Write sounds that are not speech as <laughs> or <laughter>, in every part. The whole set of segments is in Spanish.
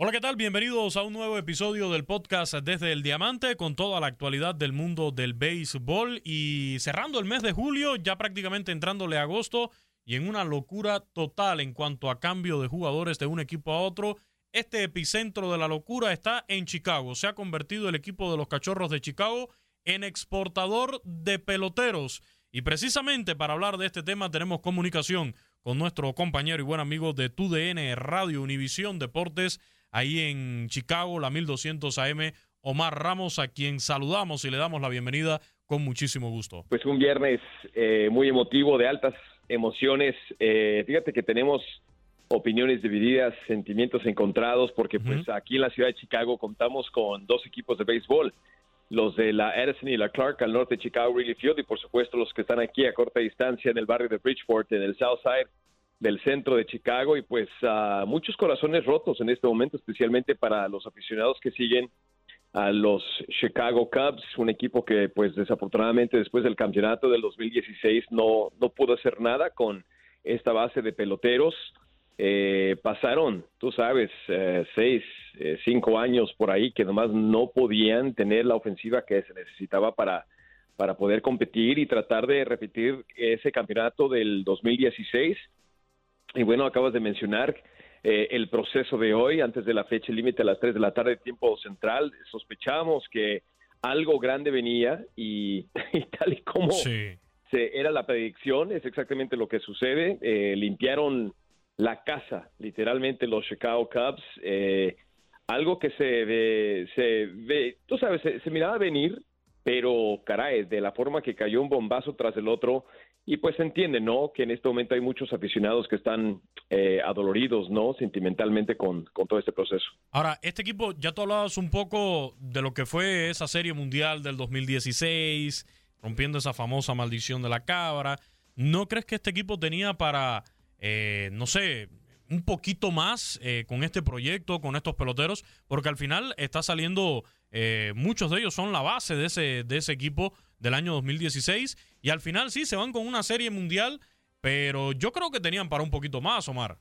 Hola, ¿qué tal? Bienvenidos a un nuevo episodio del podcast Desde el Diamante con toda la actualidad del mundo del béisbol y cerrando el mes de julio, ya prácticamente entrándole agosto y en una locura total en cuanto a cambio de jugadores de un equipo a otro. Este epicentro de la locura está en Chicago. Se ha convertido el equipo de los Cachorros de Chicago en exportador de peloteros. Y precisamente para hablar de este tema tenemos comunicación con nuestro compañero y buen amigo de TUDN Radio Univisión Deportes, ahí en Chicago, la 1200 AM, Omar Ramos, a quien saludamos y le damos la bienvenida con muchísimo gusto. Pues un viernes eh, muy emotivo, de altas emociones. Eh, fíjate que tenemos opiniones divididas, sentimientos encontrados, porque pues aquí en la ciudad de Chicago contamos con dos equipos de béisbol, los de la Edison y la Clark al norte de Chicago Really Field y por supuesto los que están aquí a corta distancia en el barrio de Bridgeport, en el South Side del centro de Chicago y pues ah, muchos corazones rotos en este momento, especialmente para los aficionados que siguen a los Chicago Cubs, un equipo que pues desafortunadamente después del campeonato del 2016 no, no pudo hacer nada con esta base de peloteros. Eh, pasaron, tú sabes, eh, seis, eh, cinco años por ahí que nomás no podían tener la ofensiva que se necesitaba para, para poder competir y tratar de repetir ese campeonato del 2016. Y bueno, acabas de mencionar eh, el proceso de hoy, antes de la fecha límite a las 3 de la tarde, tiempo central. Sospechamos que algo grande venía y, <laughs> y tal y como Sí. se, era la predicción, es exactamente lo que sucede. Eh, limpiaron la casa, literalmente, los Chicago Cubs. Eh, algo que se ve, se ve, tú sabes, se, se miraba venir, pero caray, de la forma que cayó un bombazo tras el otro, y pues se entiende, ¿no? Que en este momento hay muchos aficionados que están eh, adoloridos, ¿no? Sentimentalmente con, con todo este proceso. Ahora, este equipo, ya tú hablabas un poco de lo que fue esa serie mundial del 2016, rompiendo esa famosa maldición de la cabra. ¿No crees que este equipo tenía para, eh, no sé, un poquito más eh, con este proyecto, con estos peloteros? Porque al final está saliendo, eh, muchos de ellos son la base de ese, de ese equipo del año 2016 y al final sí se van con una serie mundial, pero yo creo que tenían para un poquito más, Omar.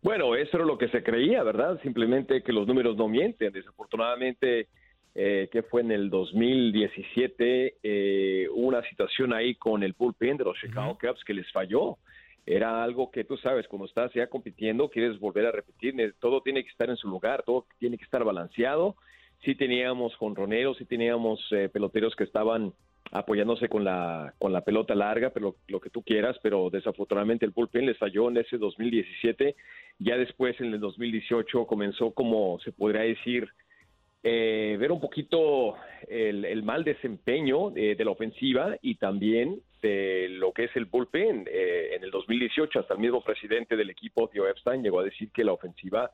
Bueno, eso era lo que se creía, ¿verdad? Simplemente que los números no mienten. Desafortunadamente, eh, que fue en el 2017, eh, una situación ahí con el bullpen de los Chicago Cubs que les falló. Era algo que tú sabes, cuando estás ya compitiendo, quieres volver a repetir, todo tiene que estar en su lugar, todo tiene que estar balanceado. Sí teníamos jonroneros, sí teníamos eh, peloteros que estaban apoyándose con la con la pelota larga, pero lo, que tú quieras, pero desafortunadamente el bullpen les falló en ese 2017. Ya después en el 2018 comenzó como se podría decir eh, ver un poquito el, el mal desempeño eh, de la ofensiva y también de lo que es el bullpen. Eh, en el 2018 hasta el mismo presidente del equipo, Theo Epstein, llegó a decir que la ofensiva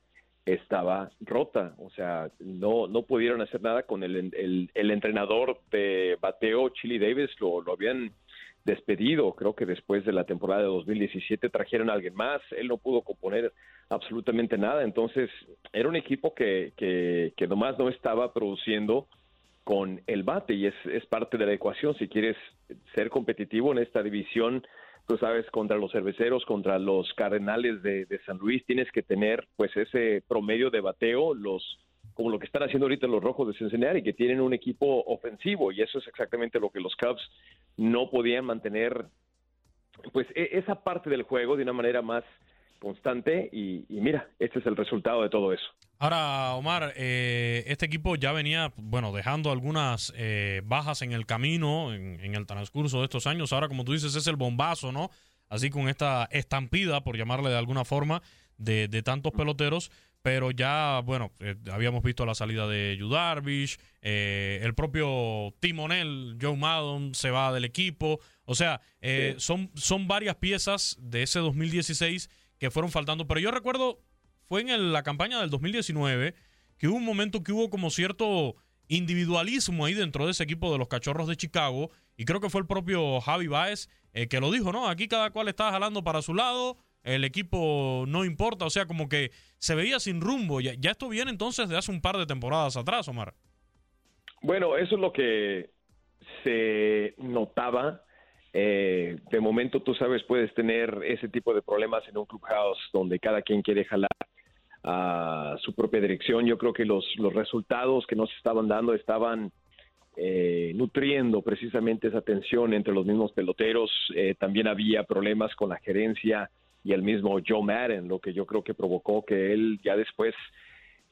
estaba rota, o sea, no, no pudieron hacer nada con el, el, el entrenador de bateo, Chili Davis, lo, lo habían despedido, creo que después de la temporada de 2017 trajeron a alguien más, él no pudo componer absolutamente nada, entonces era un equipo que, que, que nomás no estaba produciendo con el bate y es, es parte de la ecuación, si quieres ser competitivo en esta división, tú sabes, contra los cerveceros, contra los cardenales de, de San Luis, tienes que tener pues ese promedio de bateo, los como lo que están haciendo ahorita los rojos de Cincinnati, que tienen un equipo ofensivo, y eso es exactamente lo que los Cubs no podían mantener, pues e- esa parte del juego de una manera más constante, y, y mira, este es el resultado de todo eso. Ahora, Omar, eh, este equipo ya venía, bueno, dejando algunas eh, bajas en el camino, en, el transcurso de estos años. Ahora, como tú dices, es el bombazo, ¿no? Así con esta estampida, por llamarle de alguna forma, de, de tantos peloteros. pero ya, bueno, eh, habíamos visto la salida de Yu Darvish, eh, el propio timonel Joe Maddon se va del equipo, o sea, eh, son, son varias piezas de ese 2016 que fueron faltando, pero yo recuerdo, fue en la campaña del 2019 que hubo un momento que hubo como cierto individualismo ahí dentro de ese equipo de los Cachorros de Chicago, y creo que fue el propio Javi Baez que lo dijo, ¿no? Aquí cada cual está jalando para su lado, el equipo no importa, o sea, como que se veía sin rumbo. Ya, ya esto viene entonces de hace un par de temporadas atrás, Omar. Bueno, eso es lo que se notaba. Eh, de momento, tú sabes, puedes tener ese tipo de problemas en un clubhouse donde cada quien quiere jalar a su propia dirección. Yo creo que los, los resultados que nos estaban dando estaban eh, nutriendo precisamente esa tensión entre los mismos peloteros. Eh, también había problemas con la gerencia y el mismo Joe Madden, lo que yo creo que provocó que él ya después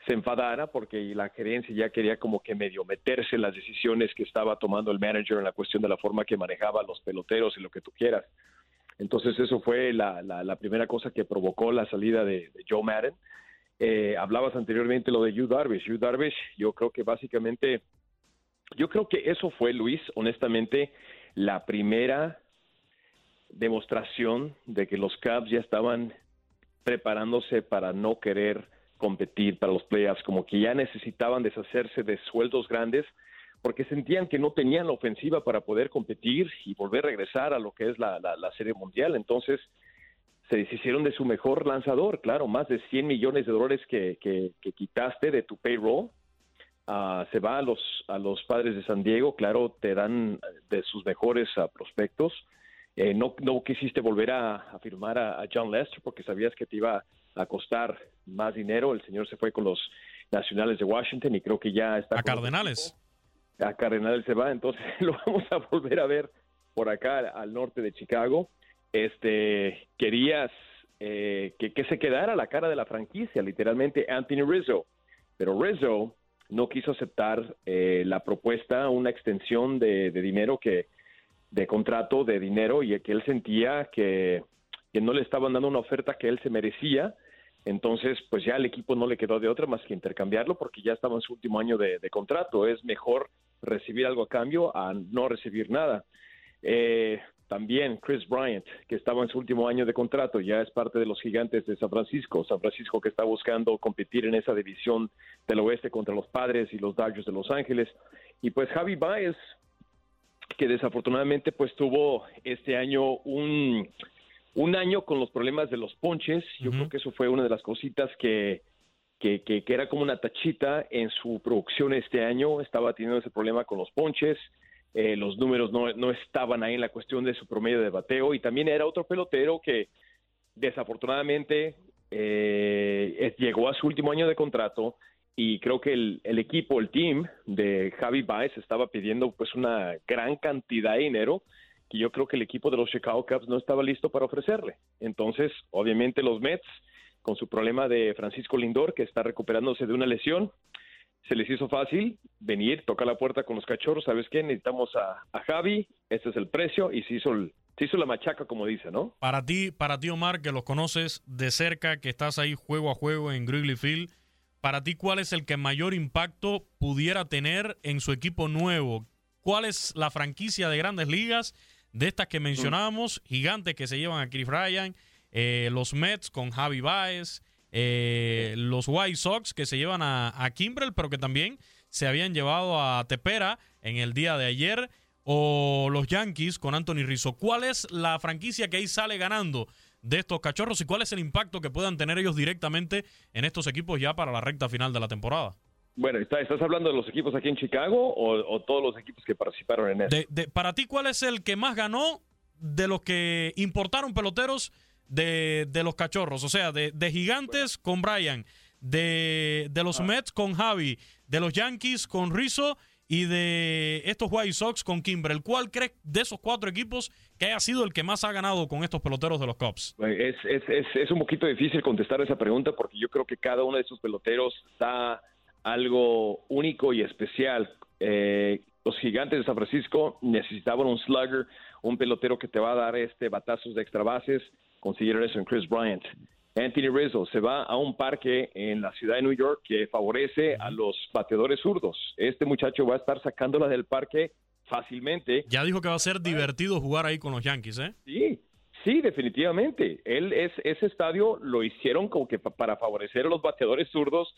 se enfadara porque la gerencia ya quería como que medio meterse en las decisiones que estaba tomando el manager en la cuestión de la forma que manejaba los peloteros y lo que tú quieras. Entonces eso fue la, primera cosa que provocó la salida de, Joe Madden. Eh, hablabas anteriormente lo de Hugh Darvish. Hugh Darvish, yo creo que básicamente, yo creo que eso fue, Luis, honestamente, la primera demostración de que los Cubs ya estaban preparándose para no querer competir para los playoffs, como que ya necesitaban deshacerse de sueldos grandes porque sentían que no tenían la ofensiva para poder competir y volver a regresar a lo que es la, Serie Mundial. Entonces se deshicieron de su mejor lanzador, claro, más de 100 millones de dólares que, quitaste de tu payroll. Uh, se va a los, a los padres de San Diego, claro, te dan de sus mejores uh, prospectos. Eh, no, no quisiste volver a, firmar a, John Lester porque sabías que te iba a costar más dinero. El señor se fue con los Nacionales de Washington y creo que ya está. A Cardenales. A Cardenales se va, entonces <laughs> lo vamos a volver a ver por acá al norte de Chicago. Este, querías eh, que, que, se quedara la cara de la franquicia, literalmente Anthony Rizzo, pero Rizzo no quiso aceptar eh, la propuesta, una extensión de dinero que, de contrato, de dinero, y que él sentía que, no le estaban dando una oferta que él se merecía. Entonces, pues ya el equipo no le quedó de otra más que intercambiarlo porque ya estaba en su último año de, contrato. Es mejor recibir algo a cambio a no recibir nada. Eh, también Chris Bryant, que estaba en su último año de contrato, ya es parte de los gigantes de San Francisco. San Francisco que está buscando competir en esa división del oeste contra los padres y los Dodgers de Los Ángeles. Y pues Javi Baez, que desafortunadamente pues tuvo este año un, un año con los problemas de los ponches. Yo creo que eso fue una de las cositas que, que, que, era como una tachita en su producción este año. Estaba teniendo ese problema con los ponches. Eh, los números no, no estaban ahí en la cuestión de su promedio de bateo. Y también era otro pelotero que desafortunadamente eh, llegó a su último año de contrato y creo que el, equipo, el team de Javi Baez estaba pidiendo pues una gran cantidad de dinero que yo creo que el equipo de los Chicago Cubs no estaba listo para ofrecerle. Entonces, obviamente los Mets, con su problema de Francisco Lindor, que está recuperándose de una lesión, se les hizo fácil venir, tocar la puerta con los cachorros, ¿sabes qué? Necesitamos a, Javi, este es el precio, y se hizo, se hizo la machaca, como dice, ¿no? Para ti, para ti, Omar, que los conoces de cerca, que estás ahí juego a juego en Wrigley Field, para ti, ¿cuál es el que mayor impacto pudiera tener en su equipo nuevo? ¿Cuál es la franquicia de grandes ligas de estas que mencionábamos? Gigantes que se llevan a Chris Ryan, eh, los Mets con Javi Baez, eh, los White Sox que se llevan a, a Kimbrel, pero que también se habían llevado a Tepera en el día de ayer, o los Yankees con Anthony Rizzo. ¿Cuál es la franquicia que ahí sale ganando de estos cachorros y cuál es el impacto que puedan tener ellos directamente en estos equipos ya para la recta final de la temporada. Bueno, ¿estás hablando de los equipos aquí en Chicago o, todos los equipos que participaron en eso? para ti, ¿cuál es el que más ganó de los que importaron peloteros de, los cachorros? O sea, de, gigantes con Brian, de, los ah. Mets con Javi, de los Yankees con Rizzo y de estos White Sox con Kimbrel. ¿Cuál crees de esos cuatro equipos que haya sido el que más ha ganado con estos peloteros de los Cubs? Es, es, es, es un poquito difícil contestar esa pregunta porque yo creo que cada uno de esos peloteros da algo único y especial. Eh, los gigantes de San Francisco necesitaban un slugger, un pelotero que te va a dar este batazos de extra bases. Consiguieron eso en Chris Bryant. Anthony Rizzo se va a un parque en la ciudad de New York que favorece a los bateadores zurdos. Este muchacho va a estar sacándola del parque fácilmente. Ya dijo que va a ser divertido jugar ahí con los Yankees, ¿eh? Sí, sí, definitivamente. Él es ese estadio lo hicieron como que para favorecer a los bateadores zurdos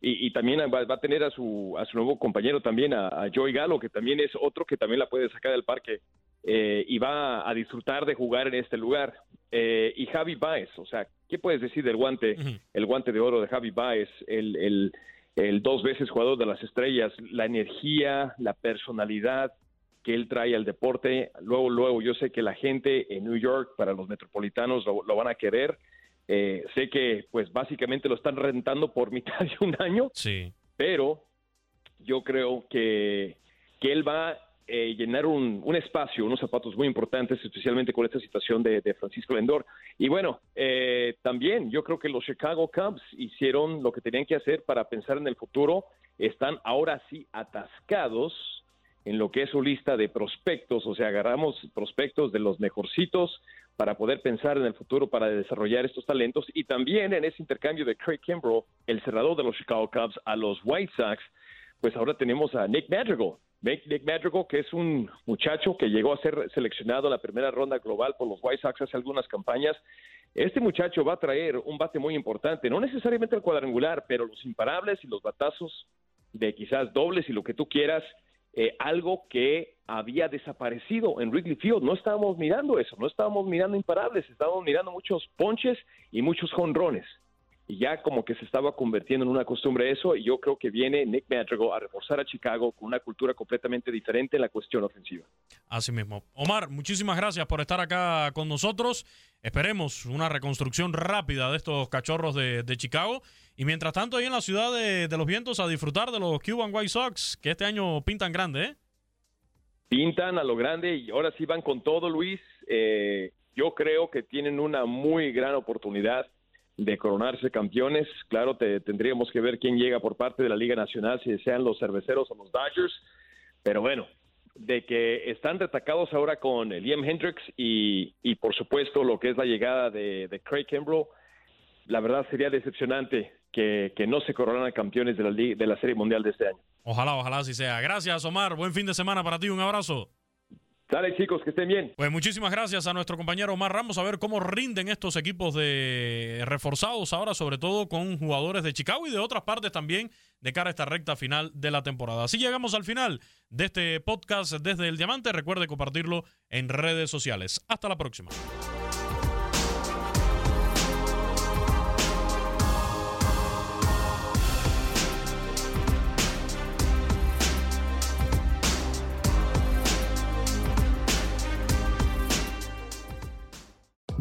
y, también va, a tener a su a su nuevo compañero también a, Joey Galo que también es otro que también la puede sacar del parque eh, y va a disfrutar de jugar en este lugar. Eh, y Javi Baez, o sea, ¿qué puedes decir del guante, el guante de oro de Javi Baez, el, el, el dos veces jugador de las estrellas, la energía, la personalidad que él trae al deporte. Luego, luego, yo sé que la gente en New York, para los metropolitanos, lo, van a querer. Eh, sé que, pues, básicamente lo están rentando por <laughs> mitad de un año. Sí. Pero yo creo que, que él va eh, llenar un, espacio, unos zapatos muy importantes, especialmente con esta situación de, Francisco Lendor. Y bueno, eh, también yo creo que los Chicago Cubs hicieron lo que tenían que hacer para pensar en el futuro. Están ahora sí atascados en lo que es su lista de prospectos, o sea, agarramos prospectos de los mejorcitos para poder pensar en el futuro, para desarrollar estos talentos y también en ese intercambio de Craig Kimbrough, el cerrador de los Chicago Cubs, a los White Sox, pues ahora tenemos a Nick Madrigal, Nick Madrigal, que es un muchacho que llegó a ser seleccionado en la primera ronda global por los White Sox hace algunas campañas. Este muchacho va a traer un bate muy importante, no necesariamente el cuadrangular, pero los imparables y los batazos de quizás dobles y lo que tú quieras, eh, algo que había desaparecido en Wrigley Field. No estábamos mirando eso, no estábamos mirando imparables, estábamos mirando muchos ponches y muchos jonrones y ya como que se estaba convirtiendo en una costumbre eso y yo creo que viene Nick Madrigal a reforzar a Chicago con una cultura completamente diferente en la cuestión ofensiva. Así mismo. Omar, muchísimas gracias por estar acá con nosotros. Esperemos una reconstrucción rápida de estos cachorros de, Chicago. Y mientras tanto, ahí en la ciudad de, los vientos, a disfrutar de los Cuban White Sox, que este año pintan grande, ¿eh? Pintan a lo grande y ahora sí van con todo, Luis. Eh, yo creo que tienen una muy gran oportunidad de coronarse campeones. Claro, te, tendríamos que ver quién llega por parte de la Liga Nacional, si sean los cerveceros o los Dodgers. Pero bueno, de que están destacados ahora con Liam Hendricks y, y, por supuesto lo que es la llegada de, Craig Kimbrough, la verdad sería decepcionante que, que no se coronaran campeones de la, de la Serie Mundial de este año. Ojalá, ojalá así sea. Gracias, Omar. Buen fin de semana para ti. Un abrazo. Dale chicos, que estén bien. Pues muchísimas gracias a nuestro compañero Omar Ramos a ver cómo rinden estos equipos de reforzados ahora, sobre todo con jugadores de Chicago y de otras partes también de cara a esta recta final de la temporada. Así llegamos al final de este podcast desde el Diamante. Recuerde compartirlo en redes sociales. Hasta la próxima.